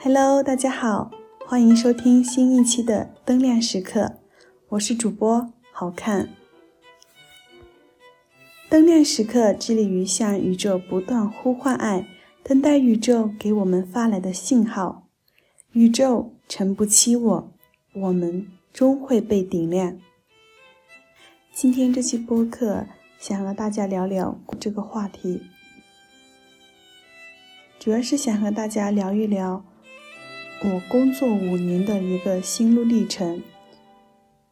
Hello，大家好，欢迎收听新一期的灯亮时刻，我是主播好看。灯亮时刻致力于向宇宙不断呼唤爱，等待宇宙给我们发来的信号。宇宙诚不欺我，我们终会被点亮。今天这期播客想和大家聊聊这个话题，主要是想和大家聊一聊。我工作五年的一个心路历程，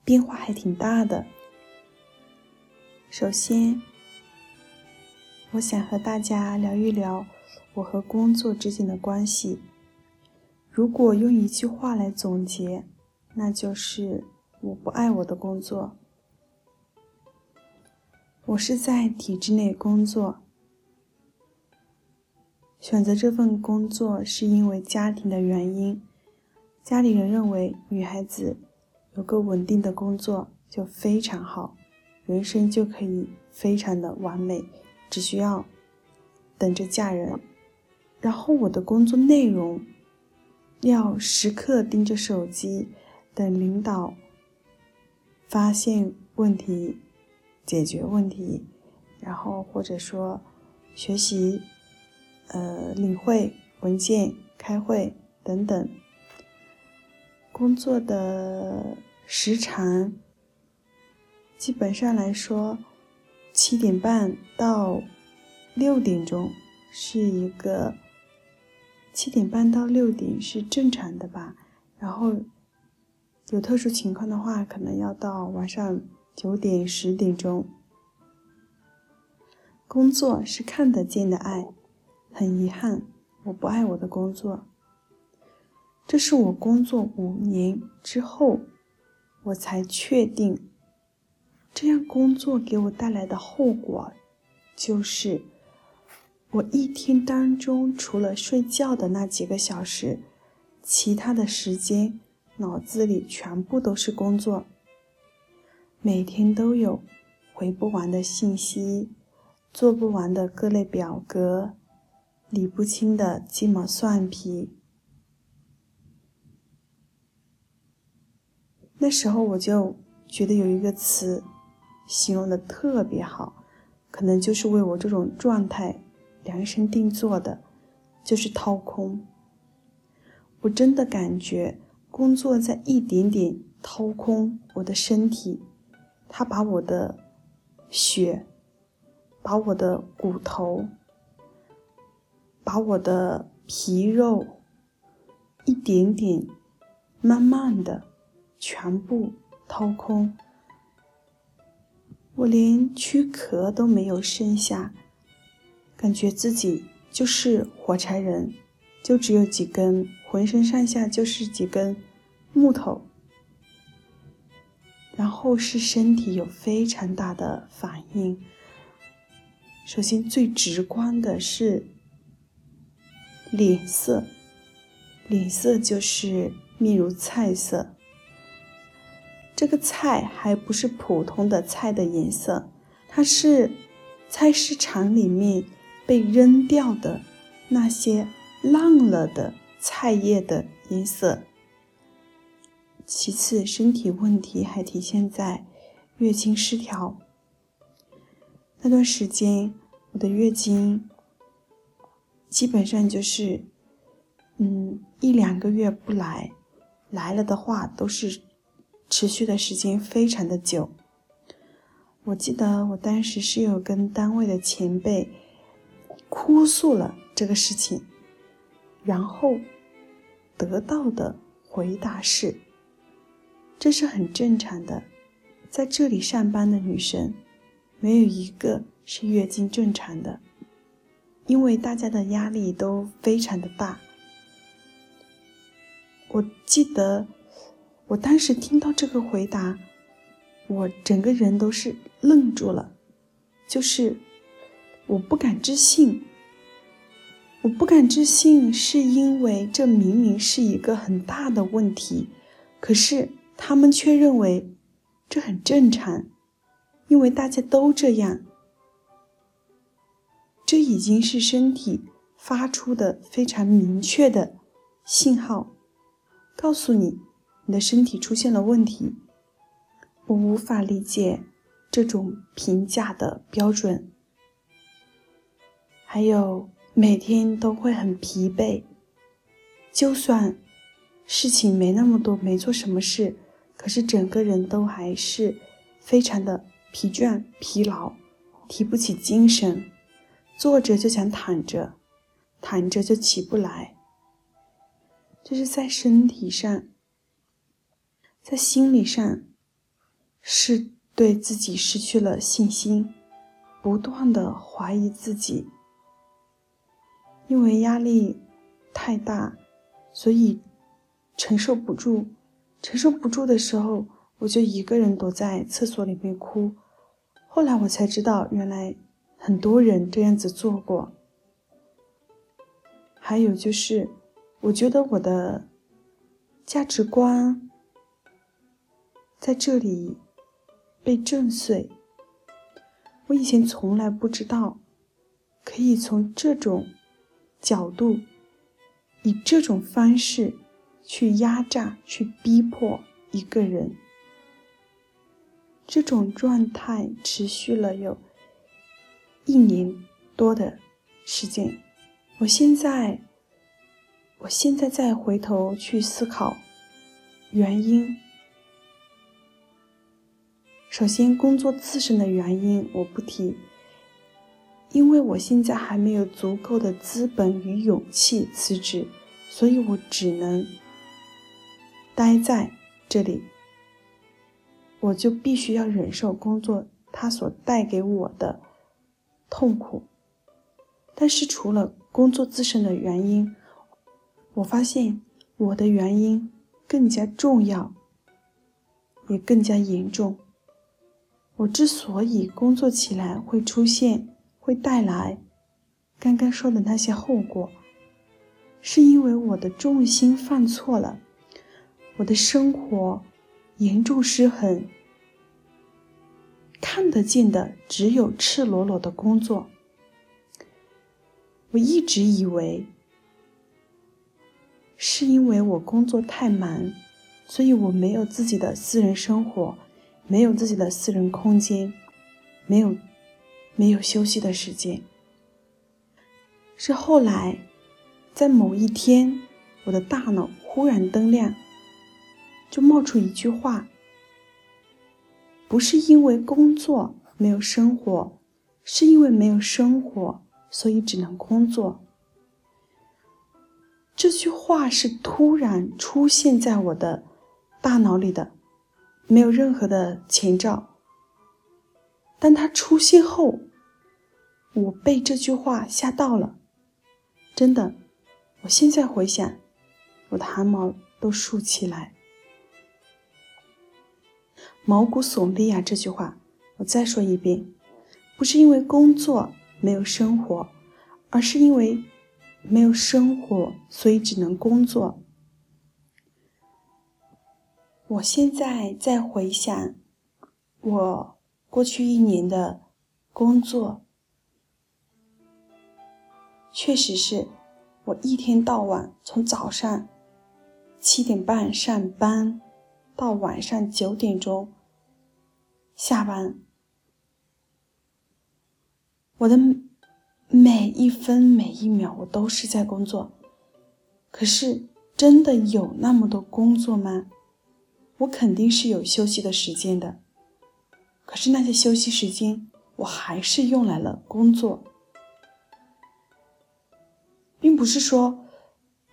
变化还挺大的。首先，我想和大家聊一聊我和工作之间的关系。如果用一句话来总结，那就是我不爱我的工作。我是在体制内工作。选择这份工作是因为家庭的原因，家里人认为女孩子有个稳定的工作就非常好，人生就可以非常的完美，只需要等着嫁人。然后我的工作内容要时刻盯着手机，等领导发现问题，解决问题，然后或者说学习。呃，领会文件、开会等等，工作的时长基本上来说，七点半到六点钟是一个七点半到六点是正常的吧，然后有特殊情况的话，可能要到晚上九点、十点钟。工作是看得见的爱。很遗憾，我不爱我的工作。这是我工作五年之后，我才确定，这样工作给我带来的后果，就是我一天当中除了睡觉的那几个小时，其他的时间脑子里全部都是工作。每天都有回不完的信息，做不完的各类表格。理不清的鸡毛蒜皮，那时候我就觉得有一个词形容的特别好，可能就是为我这种状态量身定做的，就是掏空。我真的感觉工作在一点点掏空我的身体，它把我的血，把我的骨头。把我的皮肉一点点、慢慢的全部掏空，我连躯壳都没有剩下，感觉自己就是火柴人，就只有几根，浑身上下就是几根木头。然后是身体有非常大的反应，首先最直观的是。脸色，脸色就是面如菜色。这个菜还不是普通的菜的颜色，它是菜市场里面被扔掉的那些烂了的菜叶的颜色。其次，身体问题还体现在月经失调。那段时间，我的月经。基本上就是，嗯，一两个月不来，来了的话都是持续的时间非常的久。我记得我当时是有跟单位的前辈哭诉了这个事情，然后得到的回答是：这是很正常的，在这里上班的女生没有一个是月经正常的。因为大家的压力都非常的大，我记得我当时听到这个回答，我整个人都是愣住了，就是我不敢置信，我不敢置信，是因为这明明是一个很大的问题，可是他们却认为这很正常，因为大家都这样。这已经是身体发出的非常明确的信号，告诉你你的身体出现了问题。我无法理解这种评价的标准。还有每天都会很疲惫，就算事情没那么多，没做什么事，可是整个人都还是非常的疲倦、疲劳，提不起精神，坐着就想躺着，躺着就起不来。这是在身体上，在心理上，是对自己失去了信心，不断的怀疑自己。因为压力太大，所以承受不住。承受不住的时候，我就一个人躲在厕所里面哭。后来我才知道，原来很多人这样子做过。还有就是。我觉得我的价值观在这里被震碎。我以前从来不知道，可以从这种角度，以这种方式去压榨、去逼迫一个人。这种状态持续了有一年多的时间。我现在。我现在再回头去思考原因，首先工作自身的原因我不提，因为我现在还没有足够的资本与勇气辞职，所以我只能待在这里，我就必须要忍受工作它所带给我的痛苦。但是除了工作自身的原因，我发现我的原因更加重要，也更加严重。我之所以工作起来会出现、会带来刚刚说的那些后果，是因为我的重心犯错了，我的生活严重失衡，看得见的只有赤裸裸的工作。我一直以为。是因为我工作太忙，所以我没有自己的私人生活，没有自己的私人空间，没有没有休息的时间。是后来，在某一天，我的大脑忽然灯亮，就冒出一句话：不是因为工作没有生活，是因为没有生活，所以只能工作。这句话是突然出现在我的大脑里的，没有任何的前兆。当它出现后，我被这句话吓到了，真的。我现在回想，我的汗毛都竖起来，毛骨悚然啊！这句话，我再说一遍，不是因为工作没有生活，而是因为。没有生活，所以只能工作。我现在在回想我过去一年的工作，确实是我一天到晚从早上七点半上班到晚上九点钟下班，我的。每一分每一秒，我都是在工作。可是，真的有那么多工作吗？我肯定是有休息的时间的。可是那些休息时间，我还是用来了工作，并不是说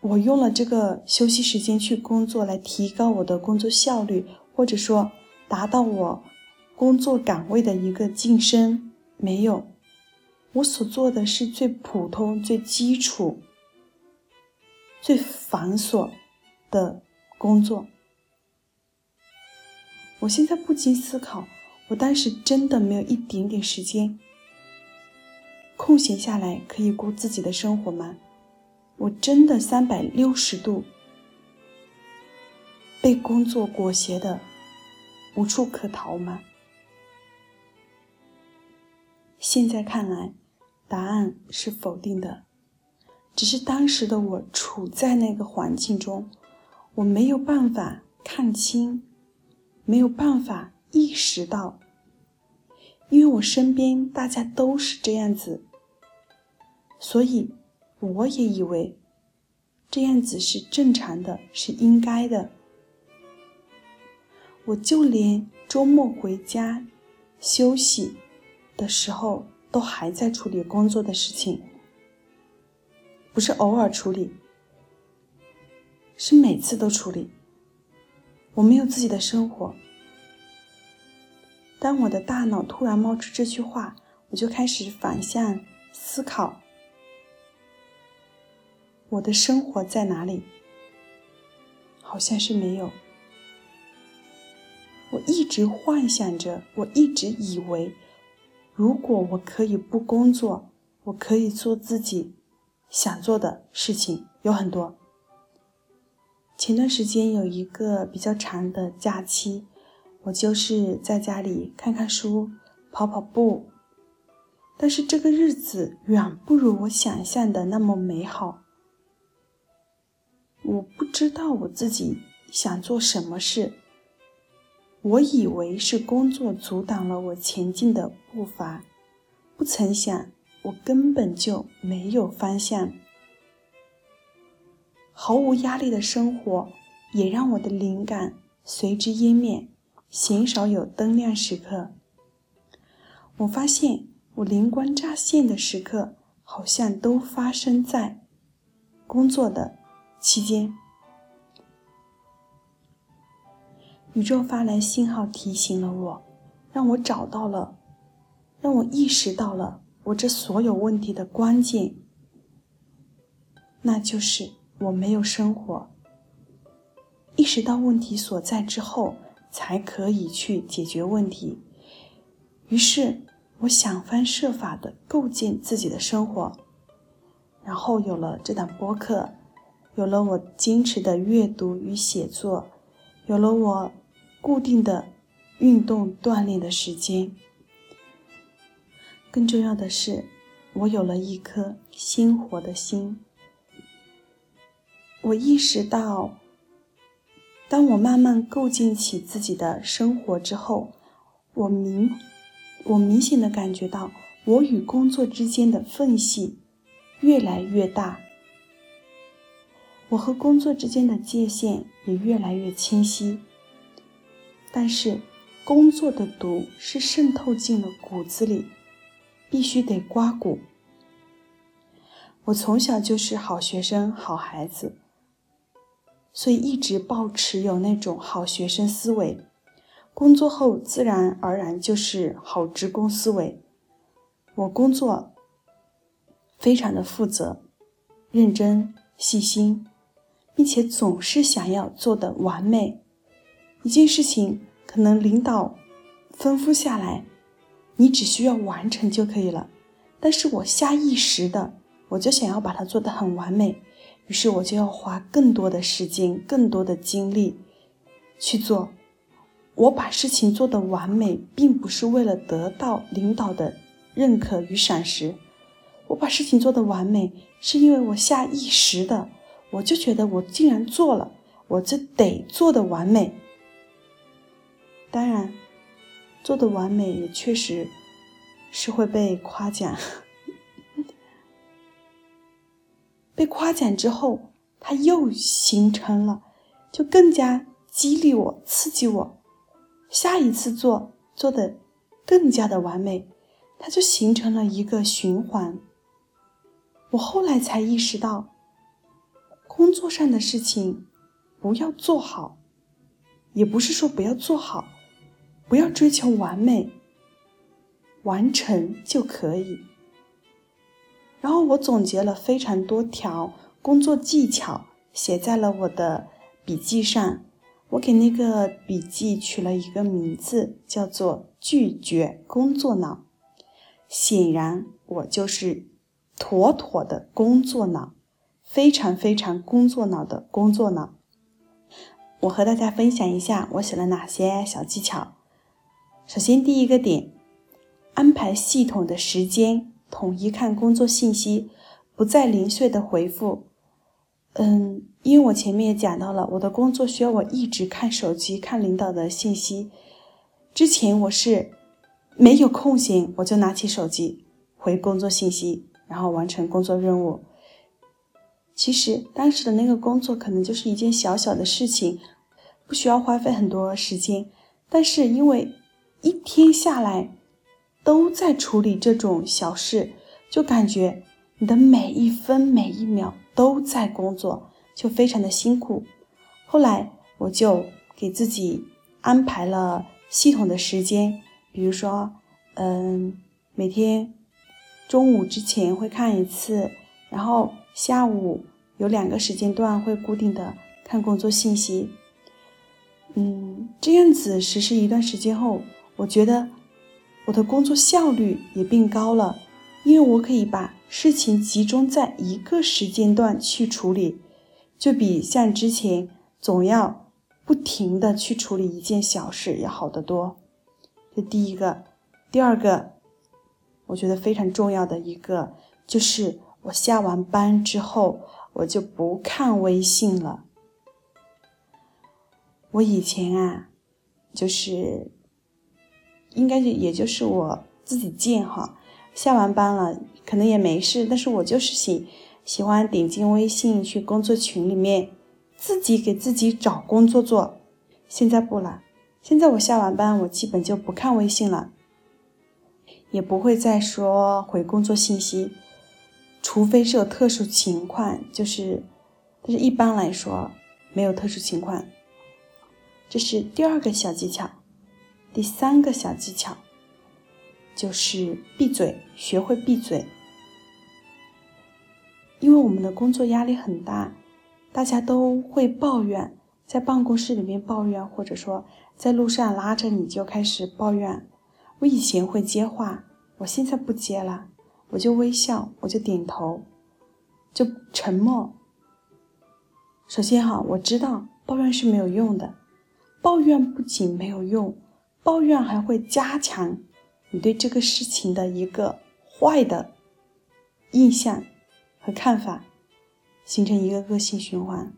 我用了这个休息时间去工作来提高我的工作效率，或者说达到我工作岗位的一个晋升，没有。我所做的是最普通、最基础、最繁琐的工作。我现在不禁思考：我当时真的没有一点点时间空闲下来可以过自己的生活吗？我真的三百六十度被工作裹挟的无处可逃吗？现在看来。答案是否定的，只是当时的我处在那个环境中，我没有办法看清，没有办法意识到，因为我身边大家都是这样子，所以我也以为这样子是正常的，是应该的。我就连周末回家休息的时候，都还在处理工作的事情，不是偶尔处理，是每次都处理。我没有自己的生活。当我的大脑突然冒出这句话，我就开始反向思考：我的生活在哪里？好像是没有。我一直幻想着，我一直以为，如果我可以不工作，我可以做自己想做的事情，有很多。前段时间有一个比较长的假期，我就是在家里看看书、跑跑步，但是这个日子远不如我想象的那么美好。我不知道我自己想做什么事。我以为是工作阻挡了我前进的步伐，不曾想我根本就没有方向。毫无压力的生活也让我的灵感随之湮灭，鲜少有灯亮时刻。我发现我灵光乍现的时刻，好像都发生在工作的期间。宇宙发来信号提醒了我，让我找到了，让我意识到了我这所有问题的关键，那就是我没有生活。意识到问题所在之后，才可以去解决问题。于是，我想方设法的构建自己的生活，然后有了这档播客，有了我坚持的阅读与写作，有了我。固定的运动锻炼的时间，更重要的是，我有了一颗鲜活的心。我意识到，当我慢慢构建起自己的生活之后，我明，我明显的感觉到，我与工作之间的缝隙越来越大，我和工作之间的界限也越来越清晰。但是，工作的毒是渗透进了骨子里，必须得刮骨。我从小就是好学生、好孩子，所以一直保持有那种好学生思维。工作后自然而然就是好职工思维。我工作非常的负责、认真、细心，并且总是想要做的完美。一件事情可能领导吩咐下来，你只需要完成就可以了。但是我下意识的，我就想要把它做得很完美，于是我就要花更多的时间、更多的精力去做。我把事情做得完美，并不是为了得到领导的认可与赏识。我把事情做得完美，是因为我下意识的，我就觉得我既然做了，我就得做得完美。当然，做的完美也确实是会被夸奖。被夸奖之后，它又形成了，就更加激励我、刺激我，下一次做做的更加的完美，它就形成了一个循环。我后来才意识到，工作上的事情不要做好，也不是说不要做好。不要追求完美，完成就可以。然后我总结了非常多条工作技巧，写在了我的笔记上。我给那个笔记取了一个名字，叫做“拒绝工作脑”。显然，我就是妥妥的工作脑，非常非常工作脑的工作脑。我和大家分享一下我写了哪些小技巧。首先，第一个点，安排系统的时间，统一看工作信息，不再零碎的回复。嗯，因为我前面也讲到了，我的工作需要我一直看手机，看领导的信息。之前我是没有空闲，我就拿起手机回工作信息，然后完成工作任务。其实当时的那个工作可能就是一件小小的事情，不需要花费很多时间，但是因为一天下来都在处理这种小事，就感觉你的每一分每一秒。都在工作，就非常的辛苦。后来我就给自己安排了系统的时间，比如说，嗯，每天中午之前会看一次，然后下午有两个时间段会固定的看工作信息。嗯，这样子实施一段时间后，我觉得我的工作效率也变高了，因为我可以把。事情集中在一个时间段去处理，就比像之前总要不停的去处理一件小事要好得多。这第一个，第二个，我觉得非常重要的一个就是，我下完班之后我就不看微信了。我以前啊，就是应该就也就是我自己贱哈。下完班了，可能也没事，但是我就是喜喜欢点进微信去工作群里面，自己给自己找工作做。现在不了，现在我下完班，我基本就不看微信了，也不会再说回工作信息，除非是有特殊情况，就是，但是一般来说没有特殊情况。这是第二个小技巧，第三个小技巧。就是闭嘴，学会闭嘴。因为我们的工作压力很大，大家都会抱怨，在办公室里面抱怨，或者说在路上拉着你就开始抱怨。我以前会接话，我现在不接了，我就微笑，我就点头，就沉默。首先哈，我知道抱怨是没有用的，抱怨不仅没有用，抱怨还会加强。你对这个事情的一个坏的印象和看法，形成一个恶性循环。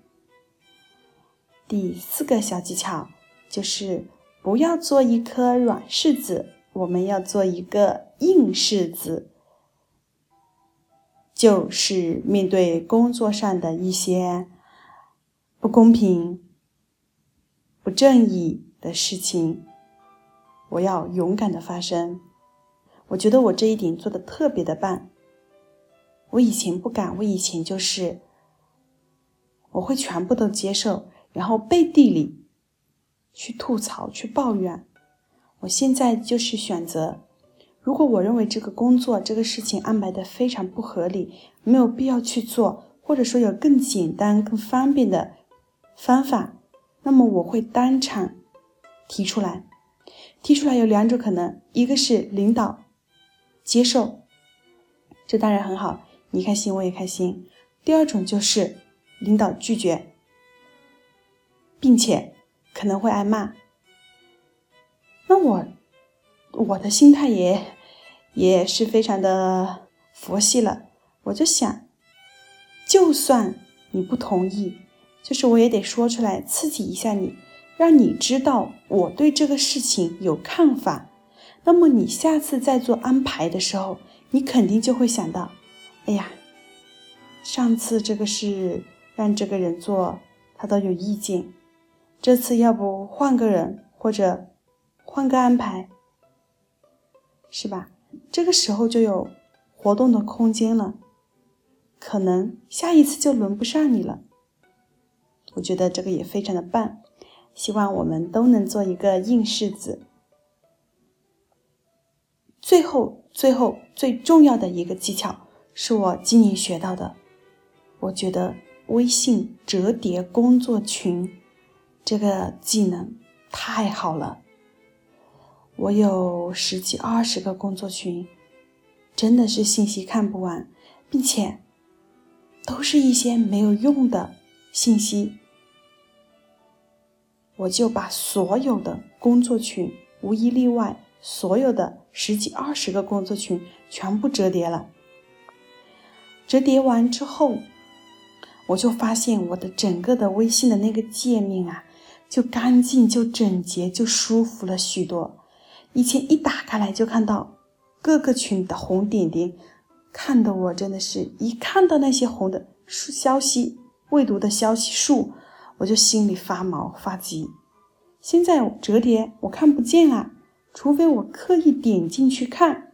第四个小技巧就是不要做一颗软柿子，我们要做一个硬柿子。就是面对工作上的一些不公平、不正义的事情。我要勇敢的发声，我觉得我这一点做的特别的棒。我以前不敢，我以前就是我会全部都接受，然后背地里去吐槽、去抱怨。我现在就是选择，如果我认为这个工作、这个事情安排的非常不合理，没有必要去做，或者说有更简单、更方便的方法，那么我会当场提出来。提出来有两种可能，一个是领导接受，这当然很好，你开心我也开心。第二种就是领导拒绝，并且可能会挨骂。那我我的心态也也是非常的佛系了，我就想，就算你不同意，就是我也得说出来刺激一下你。让你知道我对这个事情有看法，那么你下次再做安排的时候，你肯定就会想到，哎呀，上次这个事让这个人做，他都有意见，这次要不换个人或者换个安排，是吧？这个时候就有活动的空间了，可能下一次就轮不上你了。我觉得这个也非常的棒。希望我们都能做一个硬柿子。最后，最后最重要的一个技巧是我今年学到的。我觉得微信折叠工作群这个技能太好了。我有十几二十个工作群，真的是信息看不完，并且都是一些没有用的信息。我就把所有的工作群，无一例外，所有的十几二十个工作群全部折叠了。折叠完之后，我就发现我的整个的微信的那个界面啊，就干净、就整洁、就舒服了许多。以前一打开来就看到各个群的红点点，看得我真的是一看到那些红的消息、未读的消息数，我就心里发毛发急。现在折叠我看不见啊，除非我刻意点进去看。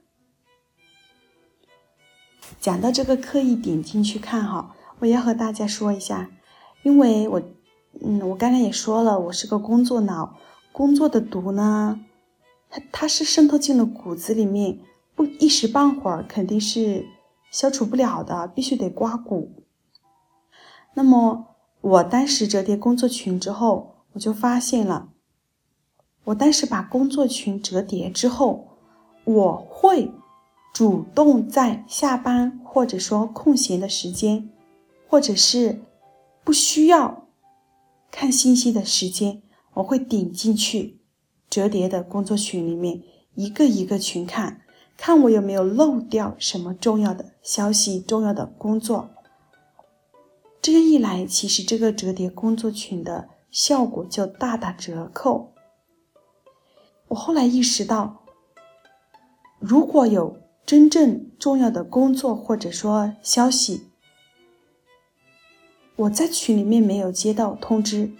讲到这个刻意点进去看哈，我要和大家说一下，因为我，嗯，我刚才也说了，我是个工作脑，工作的毒呢。它它是渗透进了骨子里面，不一时半会儿肯定是消除不了的，必须得刮骨。那么我当时折叠工作群之后，我就发现了，我当时把工作群折叠之后，我会主动在下班或者说空闲的时间，或者是不需要看信息的时间，我会点进去。折叠的工作群里面，一个一个群看，看我有没有漏掉什么重要的消息、重要的工作。这样一来，其实这个折叠工作群的效果就大打折扣。我后来意识到，如果有真正重要的工作或者说消息，我在群里面没有接到通知，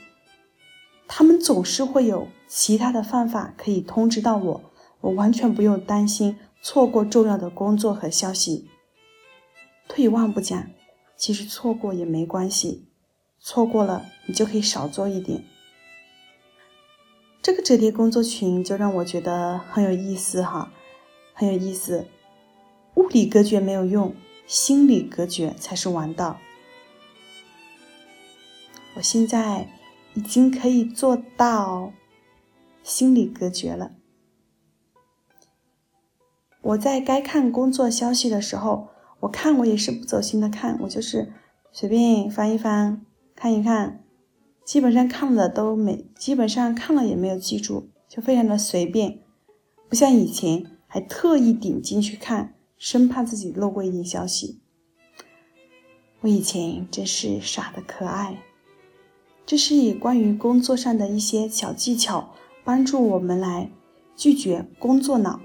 他们总是会有。其他的方法可以通知到我，我完全不用担心错过重要的工作和消息。退一万步讲，其实错过也没关系，错过了你就可以少做一点。这个折叠工作群就让我觉得很有意思哈，很有意思。物理隔绝没有用，心理隔绝才是王道。我现在已经可以做到。心理隔绝了。我在该看工作消息的时候，我看我也是不走心的看，我就是随便翻一翻，看一看，基本上看了都没，基本上看了也没有记住，就非常的随便，不像以前还特意点进去看，生怕自己漏过一点消息。我以前真是傻的可爱。这是以关于工作上的一些小技巧。帮助我们来拒绝工作脑。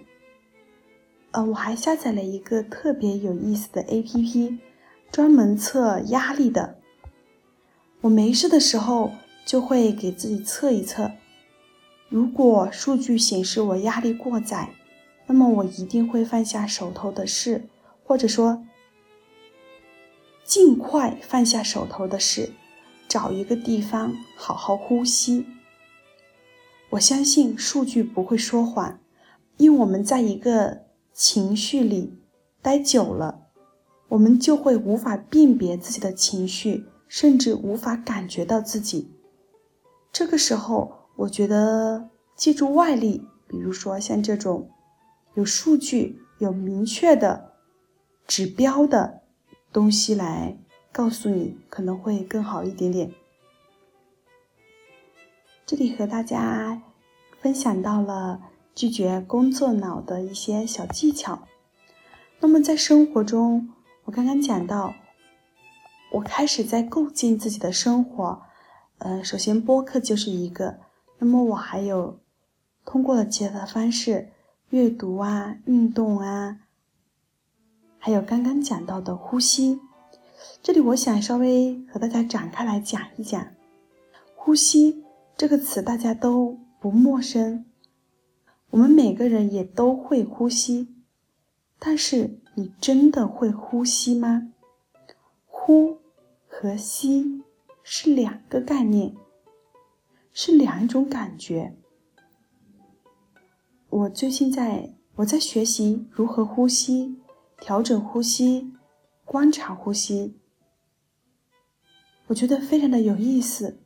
呃，我还下载了一个特别有意思的 APP，专门测压力的。我没事的时候就会给自己测一测，如果数据显示我压力过载，那么我一定会放下手头的事，或者说尽快放下手头的事，找一个地方好好呼吸。我相信数据不会说谎，因为我们在一个情绪里待久了，我们就会无法辨别自己的情绪，甚至无法感觉到自己。这个时候，我觉得借助外力，比如说像这种有数据、有明确的指标的东西来告诉你，可能会更好一点点。这里和大家分享到了拒绝工作脑的一些小技巧。那么在生活中，我刚刚讲到，我开始在构建自己的生活。呃，首先播客就是一个，那么我还有通过了其他的方式，阅读啊、运动啊，还有刚刚讲到的呼吸。这里我想稍微和大家展开来讲一讲呼吸。这个词大家都不陌生，我们每个人也都会呼吸，但是你真的会呼吸吗？呼和吸是两个概念，是两种感觉。我最近在我在学习如何呼吸，调整呼吸，观察呼吸，我觉得非常的有意思。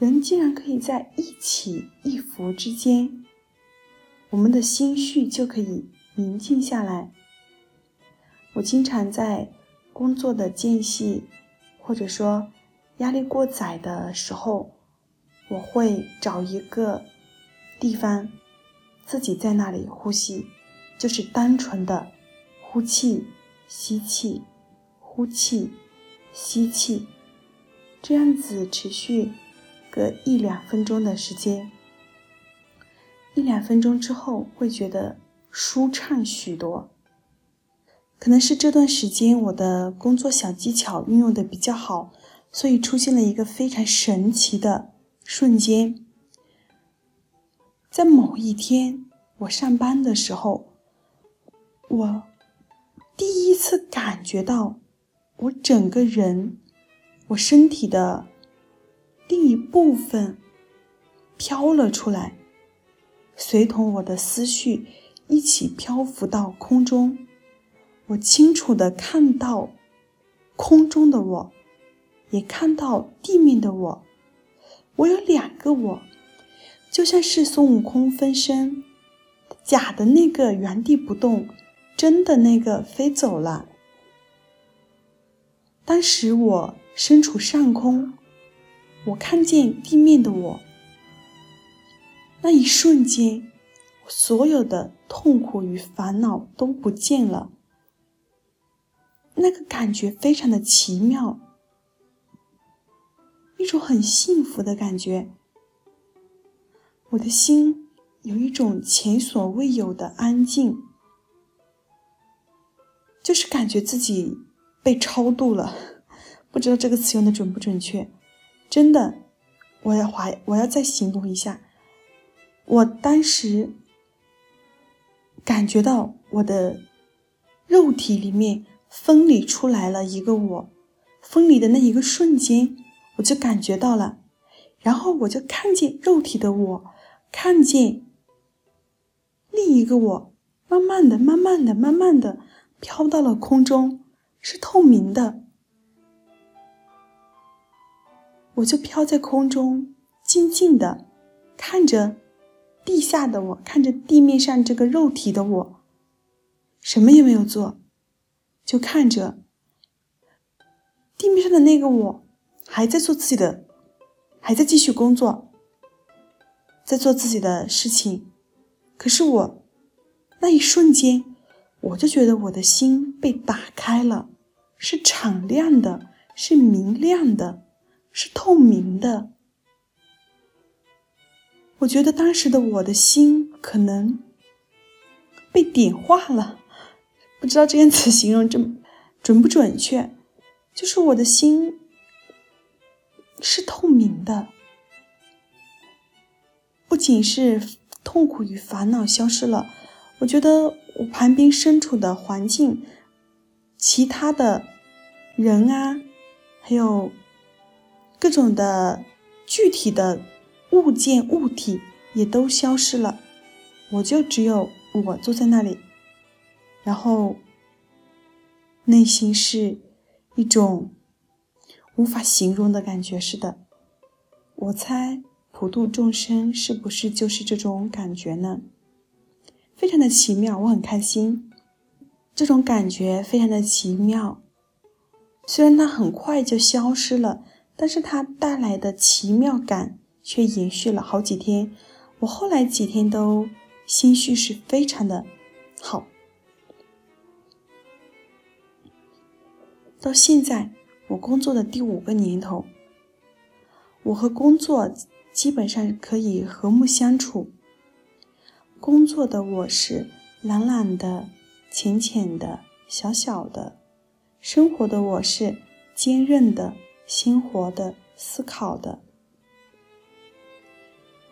人竟然可以在一起一伏之间，我们的心绪就可以宁静下来。我经常在工作的间隙，或者说压力过载的时候，我会找一个地方，自己在那里呼吸，就是单纯的呼气、吸气，呼气，吸气，这样子持续个一两分钟的时间。一两分钟之后，会觉得舒畅许多。可能是这段时间我的工作小技巧运用的比较好，所以出现了一个非常神奇的瞬间。在某一天，我上班的时候，我第一次感觉到我整个人，我身体的一部分飘了出来。随同我的思绪一起漂浮到空中，我清楚的看到空中的我，也看到地面的我。我有两个我，就像是孙悟空分身，假的那个原地不动，真的那个飞走了。当时我身处上空，我看见地面的我。那一瞬间，所有的痛苦与烦恼都不见了。那个感觉非常的奇妙，一种很幸福的感觉。我的心有一种前所未有的安静，就是感觉自己被超度了。不知道这个词用的准不准确？真的，我要怀，我要再形容一下。我当时感觉到我的肉体里面分离出来了一个我，分离的那一个瞬间，我就感觉到了，然后我就看见肉体的我，看见另一个我，慢慢的、慢慢的、慢慢的飘到了空中，是透明的，我就飘在空中，静静的看着。地下的我看着地面上这个肉体的我，什么也没有做，就看着地面上的那个我，还在做自己的，还在继续工作，在做自己的事情。可是我那一瞬间，我就觉得我的心被打开了，是敞亮的，是明亮的，是透明的。我觉得当时的我的心可能被点化了，不知道这样子形容准准不准确。就是我的心是透明的，不仅是痛苦与烦恼消失了，我觉得我旁边身处的环境、其他的人啊，还有各种的具体的。物件、物体也都消失了，我就只有我坐在那里，然后内心是一种无法形容的感觉似的。我猜普度众生是不是就是这种感觉呢？非常的奇妙，我很开心。这种感觉非常的奇妙，虽然它很快就消失了，但是它带来的奇妙感。却延续了好几天，我后来几天都心绪是非常的好。到现在，我工作的第五个年头，我和工作基本上可以和睦相处。工作的我是懒懒的、浅浅的、小小的；生活的我是坚韧的、鲜活的、思考的。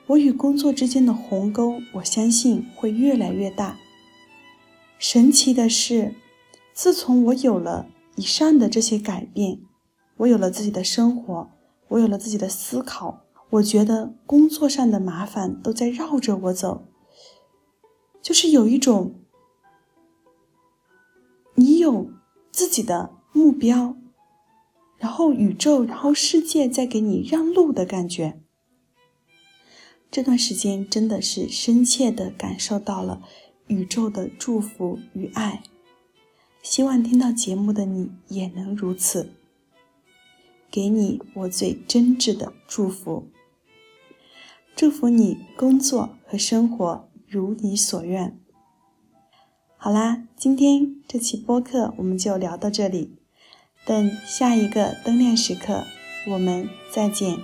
我与工作之间的鸿沟，我相信会越来越大。神奇的是，自从我有了以上的这些改变，我有了自己的生活，我有了自己的思考，我觉得工作上的麻烦都在绕着我走。就是有一种，你有自己的目标，然后宇宙，然后世界在给你让路的感觉。这段时间真的是深切的感受到了宇宙的祝福与爱，希望听到节目的你也能如此。给你我最真挚的祝福，祝福你工作和生活如你所愿。好啦，今天这期播客我们就聊到这里，等下一个灯亮时刻，我们再见。